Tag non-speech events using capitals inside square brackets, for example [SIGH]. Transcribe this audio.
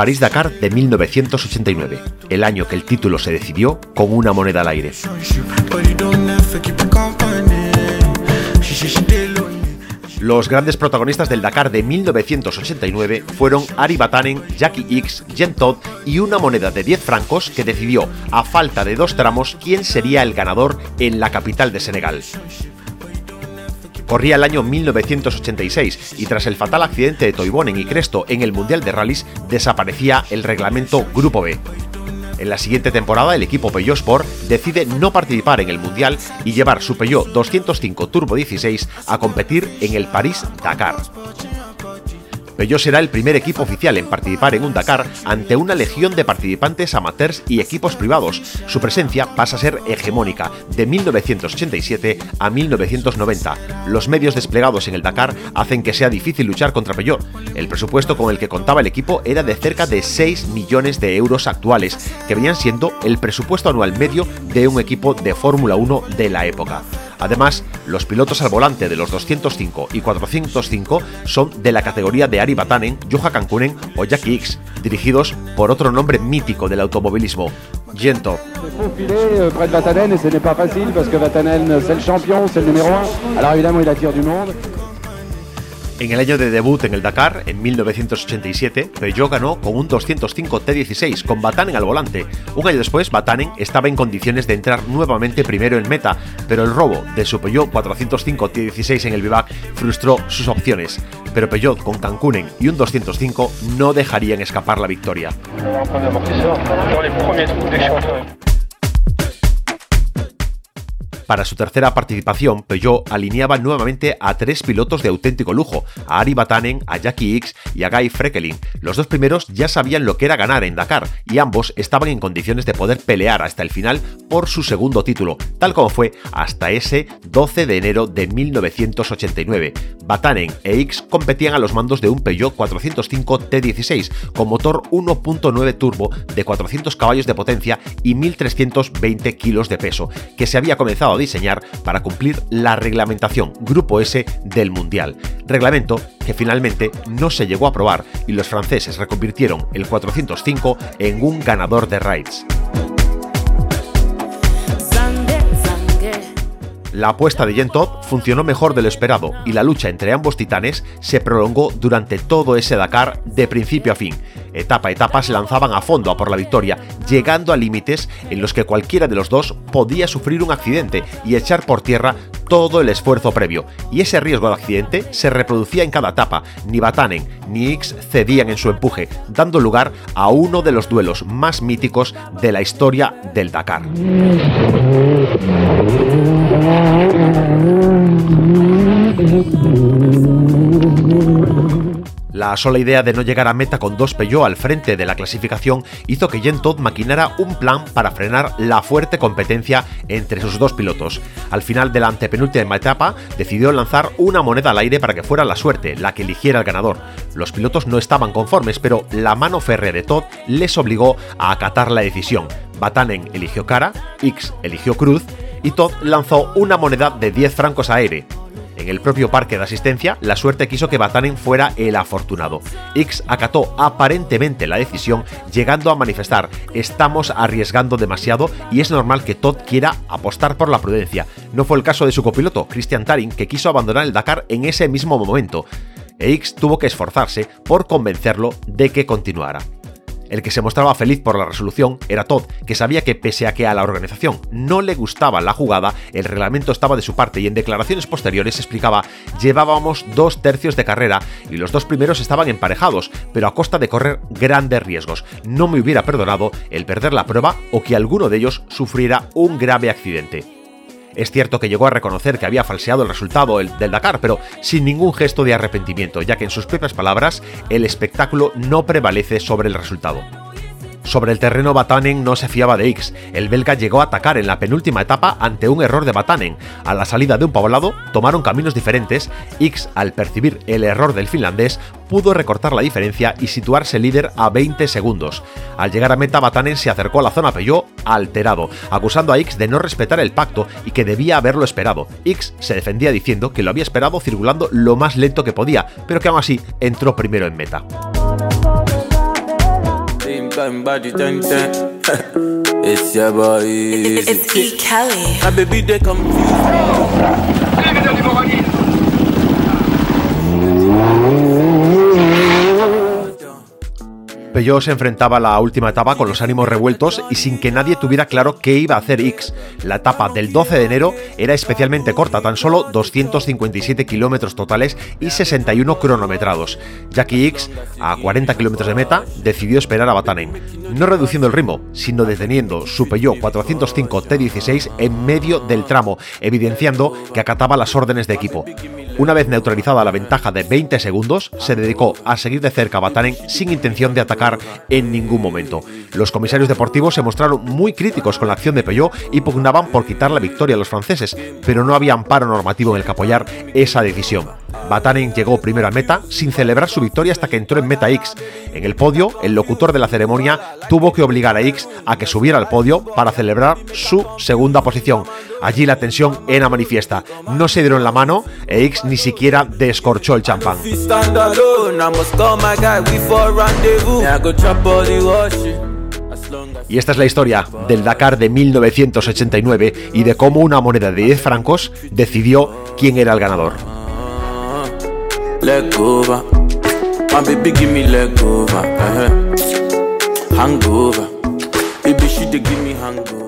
París-Dakar de 1989, el año que el título se decidió con una moneda al aire. Los grandes protagonistas del Dakar de 1989 fueron Ari Batanen, Jackie X, Jen Todd y una moneda de 10 francos que decidió, a falta de dos tramos, quién sería el ganador en la capital de Senegal. Corría el año 1986 y tras el fatal accidente de Toivonen y Cresto en el Mundial de Rallys desaparecía el reglamento Grupo B. En la siguiente temporada, el equipo Peugeot Sport decide no participar en el Mundial y llevar su Peugeot 205 Turbo 16 a competir en el París-Dakar. Peugeot será el primer equipo oficial en participar en un Dakar ante una legión de participantes amateurs y equipos privados. Su presencia pasa a ser hegemónica de 1987 a 1990. Los medios desplegados en el Dakar hacen que sea difícil luchar contra Peugeot. El presupuesto con el que contaba el equipo era de cerca de 6 millones de euros actuales, que venían siendo el presupuesto anual medio de un equipo de Fórmula 1 de la época. Además, los pilotos al volante de los 205 y 405 son de la categoría de Ari Batanen, Juha Kankunen o Jackie X, dirigidos por otro nombre mítico del automovilismo, Gento. En el año de debut en el Dakar, en 1987, Peugeot ganó con un 205 T16 con Batanen al volante. Un año después, Batanen estaba en condiciones de entrar nuevamente primero en meta, pero el robo de su Peugeot 405 T16 en el Vivac frustró sus opciones. Pero Peugeot con Cancunen y un 205 no dejarían escapar la victoria. Para su tercera participación, Peugeot alineaba nuevamente a tres pilotos de auténtico lujo, a Ari Batanen, a Jackie X y a Guy Frekelin. Los dos primeros ya sabían lo que era ganar en Dakar y ambos estaban en condiciones de poder pelear hasta el final por su segundo título, tal como fue hasta ese 12 de enero de 1989. Batanen e X competían a los mandos de un Peugeot 405 T16 con motor 1.9 turbo de 400 caballos de potencia y 1.320 kilos de peso, que se había comenzado a diseñar para cumplir la reglamentación Grupo S del Mundial. Reglamento que finalmente no se llegó a aprobar y los franceses reconvirtieron el 405 en un ganador de raids. La apuesta de Jen Todd funcionó mejor de lo esperado y la lucha entre ambos titanes se prolongó durante todo ese Dakar de principio a fin. Etapa a etapa se lanzaban a fondo a por la victoria, llegando a límites en los que cualquiera de los dos podía sufrir un accidente y echar por tierra todo el esfuerzo previo. Y ese riesgo de accidente se reproducía en cada etapa. Ni Batanen ni X cedían en su empuje, dando lugar a uno de los duelos más míticos de la historia del Dakar. [LAUGHS] La sola idea de no llegar a meta con dos Peugeot al frente de la clasificación hizo que Jen Todd maquinara un plan para frenar la fuerte competencia entre sus dos pilotos. Al final de la antepenúltima etapa, decidió lanzar una moneda al aire para que fuera la suerte la que eligiera al ganador. Los pilotos no estaban conformes, pero la mano férrea de Todd les obligó a acatar la decisión. Batanen eligió cara, X eligió cruz y Todd lanzó una moneda de 10 francos aire. En el propio parque de asistencia, la suerte quiso que Batanen fuera el afortunado. X acató aparentemente la decisión, llegando a manifestar: Estamos arriesgando demasiado y es normal que Todd quiera apostar por la prudencia. No fue el caso de su copiloto, Christian Tarin, que quiso abandonar el Dakar en ese mismo momento. E X tuvo que esforzarse por convencerlo de que continuara. El que se mostraba feliz por la resolución era Todd, que sabía que pese a que a la organización no le gustaba la jugada, el reglamento estaba de su parte y en declaraciones posteriores explicaba llevábamos dos tercios de carrera y los dos primeros estaban emparejados, pero a costa de correr grandes riesgos. No me hubiera perdonado el perder la prueba o que alguno de ellos sufriera un grave accidente. Es cierto que llegó a reconocer que había falseado el resultado del Dakar, pero sin ningún gesto de arrepentimiento, ya que en sus propias palabras, el espectáculo no prevalece sobre el resultado. Sobre el terreno Batanen no se fiaba de X. El belga llegó a atacar en la penúltima etapa ante un error de Batanen. A la salida de un poblado tomaron caminos diferentes. X, al percibir el error del finlandés, pudo recortar la diferencia y situarse líder a 20 segundos. Al llegar a meta, Batanen se acercó a la zona Peugeot alterado, acusando a X de no respetar el pacto y que debía haberlo esperado. X se defendía diciendo que lo había esperado circulando lo más lento que podía, pero que aún así entró primero en meta. Got body ten ten. it's your boy. It's E. Kelly. My baby they confused. Peugeot se enfrentaba a la última etapa con los ánimos revueltos y sin que nadie tuviera claro qué iba a hacer X. La etapa del 12 de enero era especialmente corta, tan solo 257 kilómetros totales y 61 cronometrados. Jackie X, a 40 kilómetros de meta, decidió esperar a Batanen, no reduciendo el ritmo, sino deteniendo su Peugeot 405 T16 en medio del tramo, evidenciando que acataba las órdenes de equipo. Una vez neutralizada la ventaja de 20 segundos, se dedicó a seguir de cerca a Batanen sin intención de atacar en ningún momento. Los comisarios deportivos se mostraron muy críticos con la acción de Peugeot y pugnaban por quitar la victoria a los franceses, pero no había amparo normativo en el que apoyar esa decisión. Batanen llegó primero a meta sin celebrar su victoria hasta que entró en meta X. En el podio, el locutor de la ceremonia tuvo que obligar a X a que subiera al podio para celebrar su segunda posición. Allí la tensión era manifiesta. No se dieron la mano e X ni siquiera descorchó el champán. Y esta es la historia del Dakar de 1989 y de cómo una moneda de 10 francos decidió quién era el ganador. Leg over. My baby give me leg over. Uh-huh. Hangover. Baby she dey give me hangover.